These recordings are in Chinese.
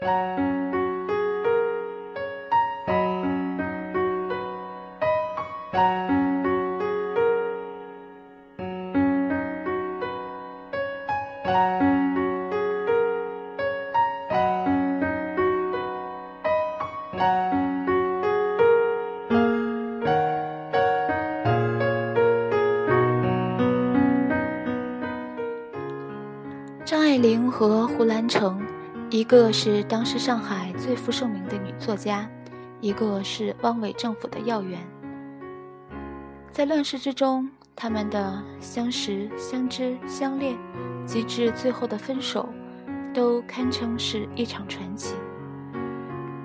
张爱玲和胡兰成，一个是当时上海最负盛名的女作家，一个是汪伪政府的要员。在乱世之中，他们的相识、相知、相恋，及至最后的分手，都堪称是一场传奇。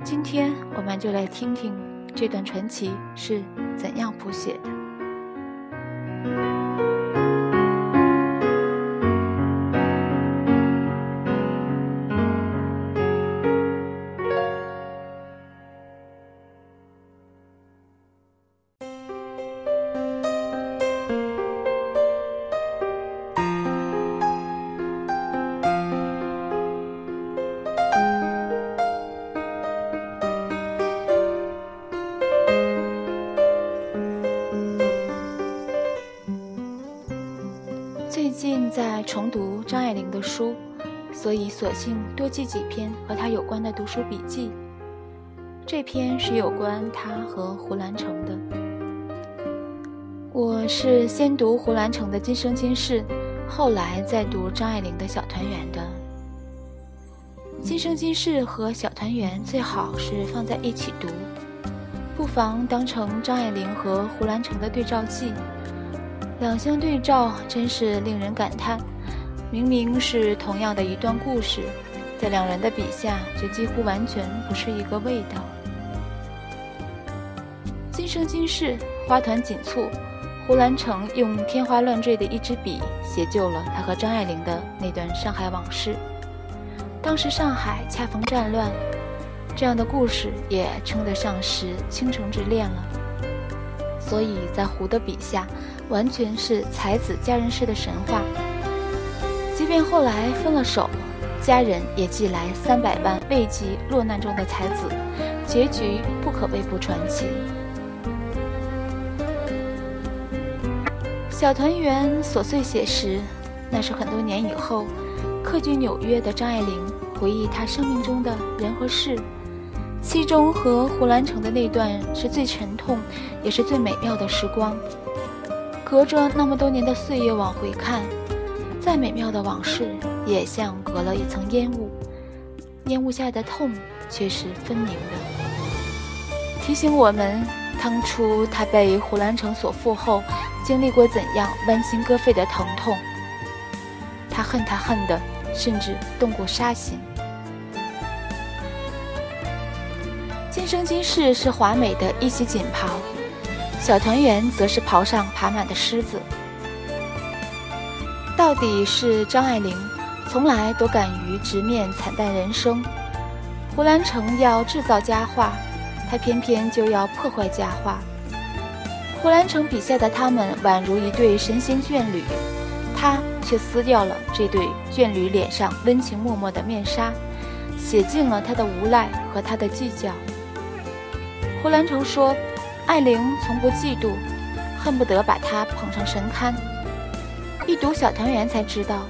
今天，我们就来听听这段传奇是怎样谱写的。在重读张爱玲的书，所以索性多记几篇和她有关的读书笔记。这篇是有关她和胡兰成的。我是先读胡兰成的《今生今世》，后来再读张爱玲的《小团圆》的。《今生今世》和《小团圆》最好是放在一起读，不妨当成张爱玲和胡兰成的对照记。两相对照，真是令人感叹。明明是同样的一段故事，在两人的笔下，却几乎完全不是一个味道。今生今世，花团锦簇，胡兰成用天花乱坠的一支笔，写就了他和张爱玲的那段上海往事。当时上海恰逢战乱，这样的故事也称得上是倾城之恋了。所以在胡的笔下，完全是才子佳人式的神话。即便后来分了手，家人也寄来三百万慰藉落难中的才子，结局不可谓不传奇。小团圆琐碎写实，那是很多年以后，客居纽约的张爱玲回忆她生命中的人和事。其中和胡兰成的那段是最沉痛，也是最美妙的时光。隔着那么多年的岁月往回看，再美妙的往事也像隔了一层烟雾，烟雾下的痛却是分明的，提醒我们当初他被胡兰成所缚后，经历过怎样剜心割肺的疼痛。他恨他恨的，甚至动过杀心。今生今世是华美的一袭锦袍，小团圆则是袍上爬满的虱子。到底是张爱玲从来都敢于直面惨淡人生，胡兰成要制造佳话，他偏偏就要破坏佳话。胡兰成笔下的他们宛如一对神仙眷侣，他却撕掉了这对眷侣脸上温情脉脉的面纱，写尽了他的无赖和他的计较。胡兰成说：“爱玲从不嫉妒，恨不得把她捧上神龛。”一读《小团圆》才知道，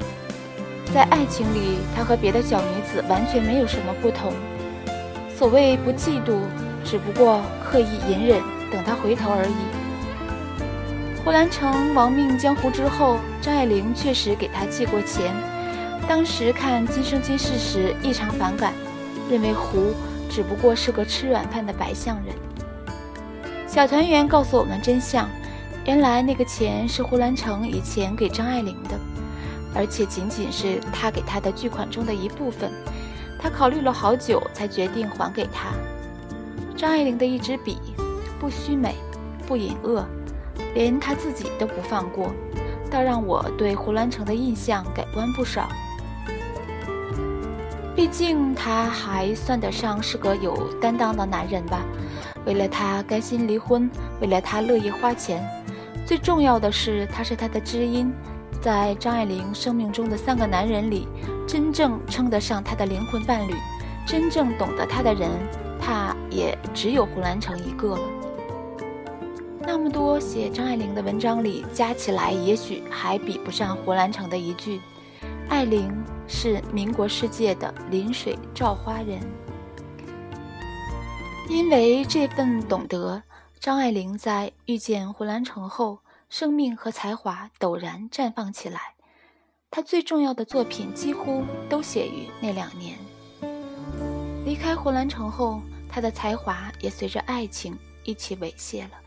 在爱情里，他和别的小女子完全没有什么不同。所谓不嫉妒，只不过刻意隐忍，等他回头而已。胡兰成亡命江湖之后，张爱玲确实给他寄过钱。当时看《今生今世》时异常反感，认为胡。只不过是个吃软饭的白相人。小团圆告诉我们真相：原来那个钱是胡兰成以前给张爱玲的，而且仅仅是他给他的巨款中的一部分。他考虑了好久，才决定还给她。张爱玲的一支笔，不虚美，不隐恶，连他自己都不放过，倒让我对胡兰成的印象改观不少。毕竟他还算得上是个有担当的男人吧，为了他甘心离婚，为了他乐意花钱。最重要的是，他是他的知音，在张爱玲生命中的三个男人里，真正称得上他的灵魂伴侣，真正懂得他的人，怕也只有胡兰成一个了。那么多写张爱玲的文章里，加起来也许还比不上胡兰成的一句：“爱玲是民国世界的临水照花人。”因为这份懂得，张爱玲在遇见胡兰成后，生命和才华陡然绽放起来。她最重要的作品几乎都写于那两年。离开胡兰成后，她的才华也随着爱情一起猥亵了。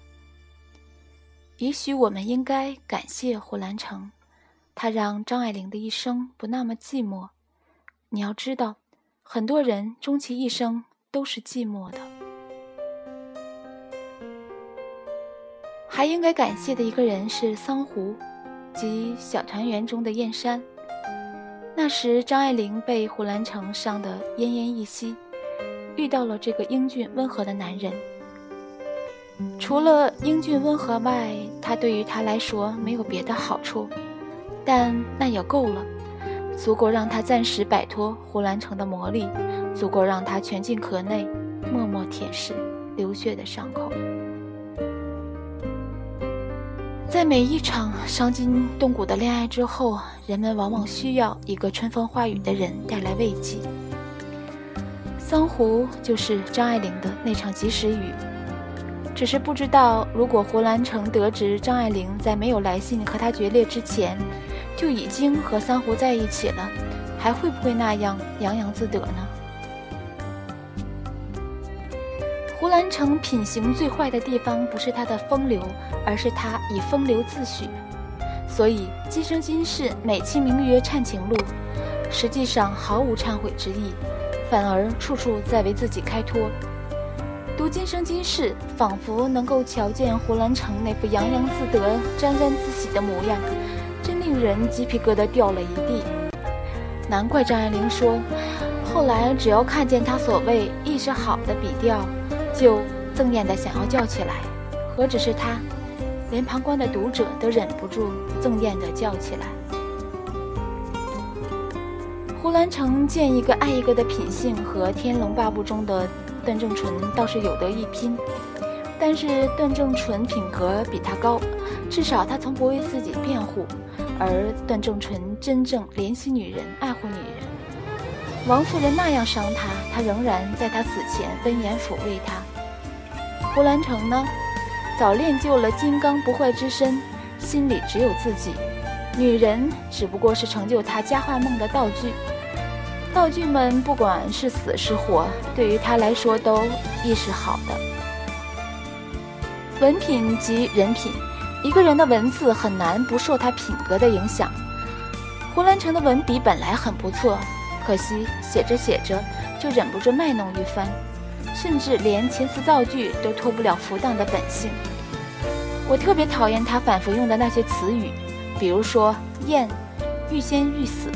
也许我们应该感谢胡兰成，他让张爱玲的一生不那么寂寞。你要知道，很多人终其一生都是寂寞的。还应该感谢的一个人是桑湖，即《小团圆》中的燕山。那时张爱玲被胡兰成伤得奄奄一息，遇到了这个英俊温和的男人。除了英俊温和外，他对于她来说没有别的好处，但那也够了，足够让他暂时摆脱胡兰成的魔力，足够让他蜷进壳内，默默舔舐流血的伤口。在每一场伤筋动骨的恋爱之后，人们往往需要一个春风化雨的人带来慰藉。桑湖就是张爱玲的那场及时雨。只是不知道，如果胡兰成得知张爱玲在没有来信和他决裂之前，就已经和桑湖在一起了，还会不会那样洋洋自得呢？胡兰成品行最坏的地方，不是他的风流，而是他以风流自诩。所以今生今世美其名曰忏情录，实际上毫无忏悔之意，反而处处在为自己开脱。读今生今世，仿佛能够瞧见胡兰成那副洋洋自得、沾沾自喜的模样，真令人鸡皮疙瘩掉了一地。难怪张爱玲说，后来只要看见他所谓意识好的笔调。就憎厌的想要叫起来，何止是他，连旁观的读者都忍不住憎厌的叫起来。胡兰成见一个爱一个的品性和《天龙八部》中的段正淳倒是有得一拼，但是段正淳品格比他高，至少他从不为自己辩护，而段正淳真正怜惜女人、爱护女人。王夫人那样伤他，他仍然在他死前温言抚慰他。胡兰成呢，早练就了金刚不坏之身，心里只有自己，女人只不过是成就他佳话梦的道具。道具们不管是死是活，对于他来说都亦是好的。文品即人品，一个人的文字很难不受他品格的影响。胡兰成的文笔本来很不错。可惜写着写着就忍不住卖弄一番，甚至连遣词造句都脱不了浮荡的本性。我特别讨厌他反复用的那些词语，比如说“厌”、“欲仙欲死”，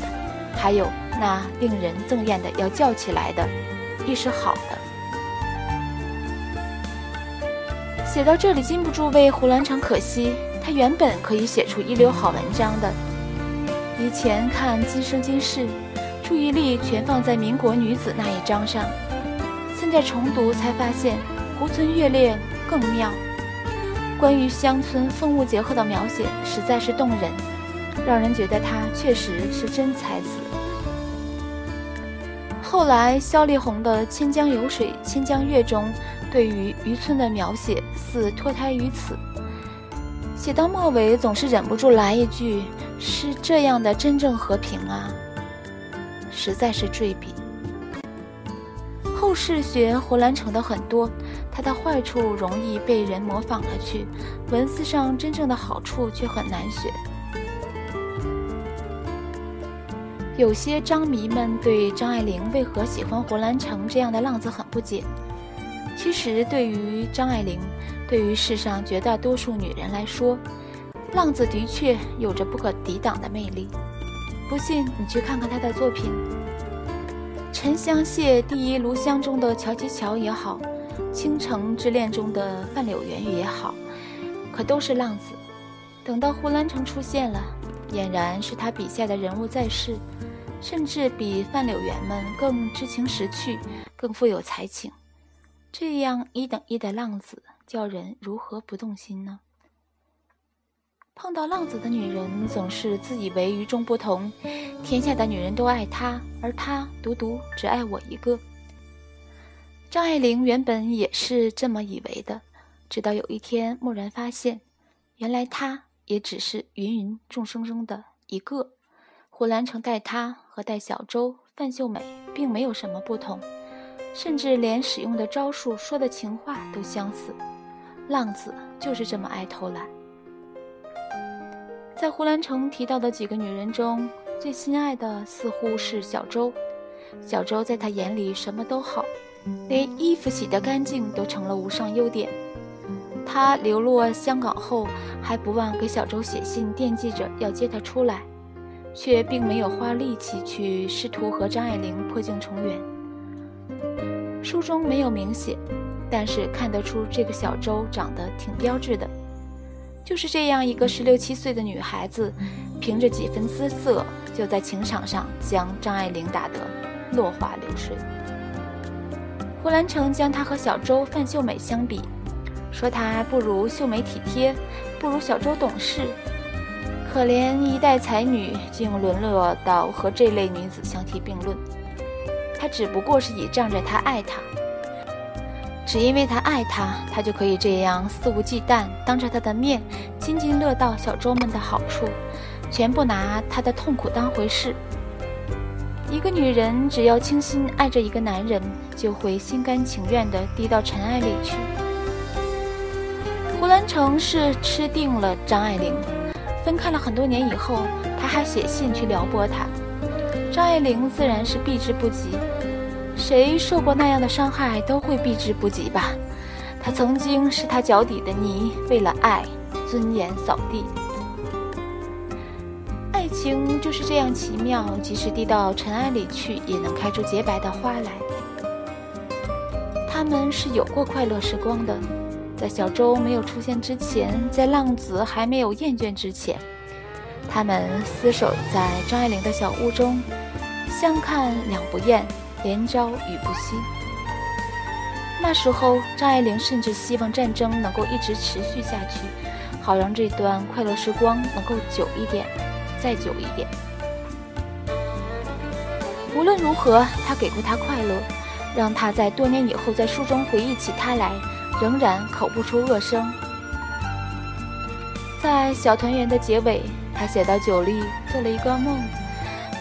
还有那令人憎厌的要叫起来的“亦是好的”。写到这里，禁不住为胡兰成可惜，他原本可以写出一流好文章的。以前看《今生今世》。注意力全放在民国女子那一章上，现在重读才发现湖村月恋更妙。关于乡村风物结合的描写实在是动人，让人觉得他确实是真才子。后来萧丽红的《千江有水千江月》中对于渔村的描写似脱胎于此，写到末尾总是忍不住来一句：“是这样的真正和平啊。”实在是坠笔。后世学胡兰成的很多，他的坏处容易被人模仿了去，文字上真正的好处却很难学。有些张迷们对张爱玲为何喜欢胡兰成这样的浪子很不解。其实，对于张爱玲，对于世上绝大多数女人来说，浪子的确有着不可抵挡的魅力。不信你去看看他的作品，《沉香屑第一炉香》中的乔吉乔也好，《倾城之恋》中的范柳原也好，可都是浪子。等到胡兰成出现了，俨然是他笔下的人物在世，甚至比范柳园们更知情识趣，更富有才情。这样一等一的浪子，叫人如何不动心呢？碰到浪子的女人，总是自以为与众不同，天下的女人都爱他，而他独独只爱我一个。张爱玲原本也是这么以为的，直到有一天蓦然发现，原来他也只是芸芸众生中的一个。胡兰成待他和待小周、范秀美并没有什么不同，甚至连使用的招数、说的情话都相似。浪子就是这么爱偷懒。在胡兰成提到的几个女人中，最心爱的似乎是小周。小周在他眼里什么都好，连衣服洗得干净都成了无上优点。他流落香港后，还不忘给小周写信，惦记着要接她出来，却并没有花力气去试图和张爱玲破镜重圆。书中没有明写，但是看得出这个小周长得挺标致的。就是这样一个十六七岁的女孩子，凭着几分姿色，就在情场上将张爱玲打得落花流水。胡兰成将她和小周、范秀美相比，说她不如秀美体贴，不如小周懂事。可怜一代才女，竟沦落到和这类女子相提并论。他只不过是倚仗着她爱他。只因为他爱她，他就可以这样肆无忌惮，当着他的面津津乐道小周们的好处，全不拿他的痛苦当回事。一个女人只要倾心爱着一个男人，就会心甘情愿地低到尘埃里去。胡兰成是吃定了张爱玲，分开了很多年以后，他还写信去撩拨她，张爱玲自然是避之不及。谁受过那样的伤害，都会避之不及吧。他曾经是他脚底的泥，为了爱，尊严扫地。爱情就是这样奇妙，即使滴到尘埃里去，也能开出洁白的花来。他们是有过快乐时光的，在小周没有出现之前，在浪子还没有厌倦之前，他们厮守在张爱玲的小屋中，相看两不厌。连朝雨不息。那时候，张爱玲甚至希望战争能够一直持续下去，好让这段快乐时光能够久一点，再久一点。无论如何，他给过她快乐，让她在多年以后在书中回忆起他来，仍然口不出恶声。在小团圆的结尾，他写到九莉做了一个梦。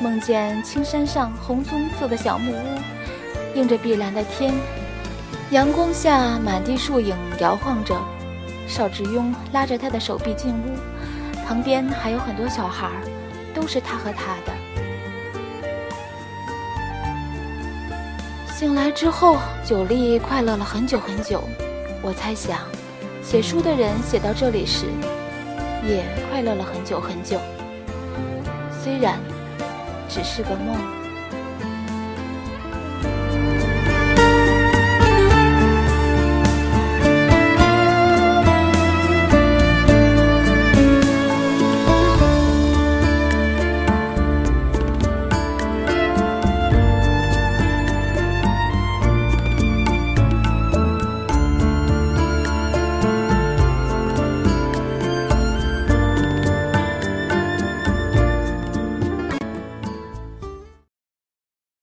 梦见青山上红棕色的小木屋，映着碧蓝的天，阳光下满地树影摇晃着。邵志庸拉着他的手臂进屋，旁边还有很多小孩，都是他和他的。醒来之后，九莉快乐了很久很久。我猜想，写书的人写到这里时，也快乐了很久很久。虽然。只是个梦。